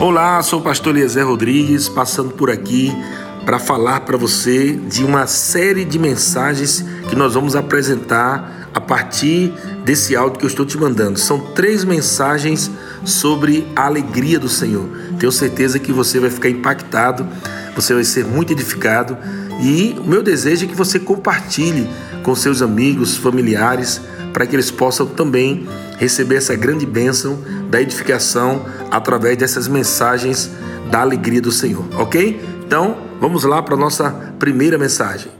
Olá, sou o pastor Eliezer Rodrigues, passando por aqui para falar para você de uma série de mensagens que nós vamos apresentar a partir desse áudio que eu estou te mandando. São três mensagens sobre a alegria do Senhor. Tenho certeza que você vai ficar impactado, você vai ser muito edificado e o meu desejo é que você compartilhe com seus amigos, familiares, para que eles possam também receber essa grande bênção da edificação através dessas mensagens da alegria do Senhor, ok? Então, vamos lá para a nossa primeira mensagem.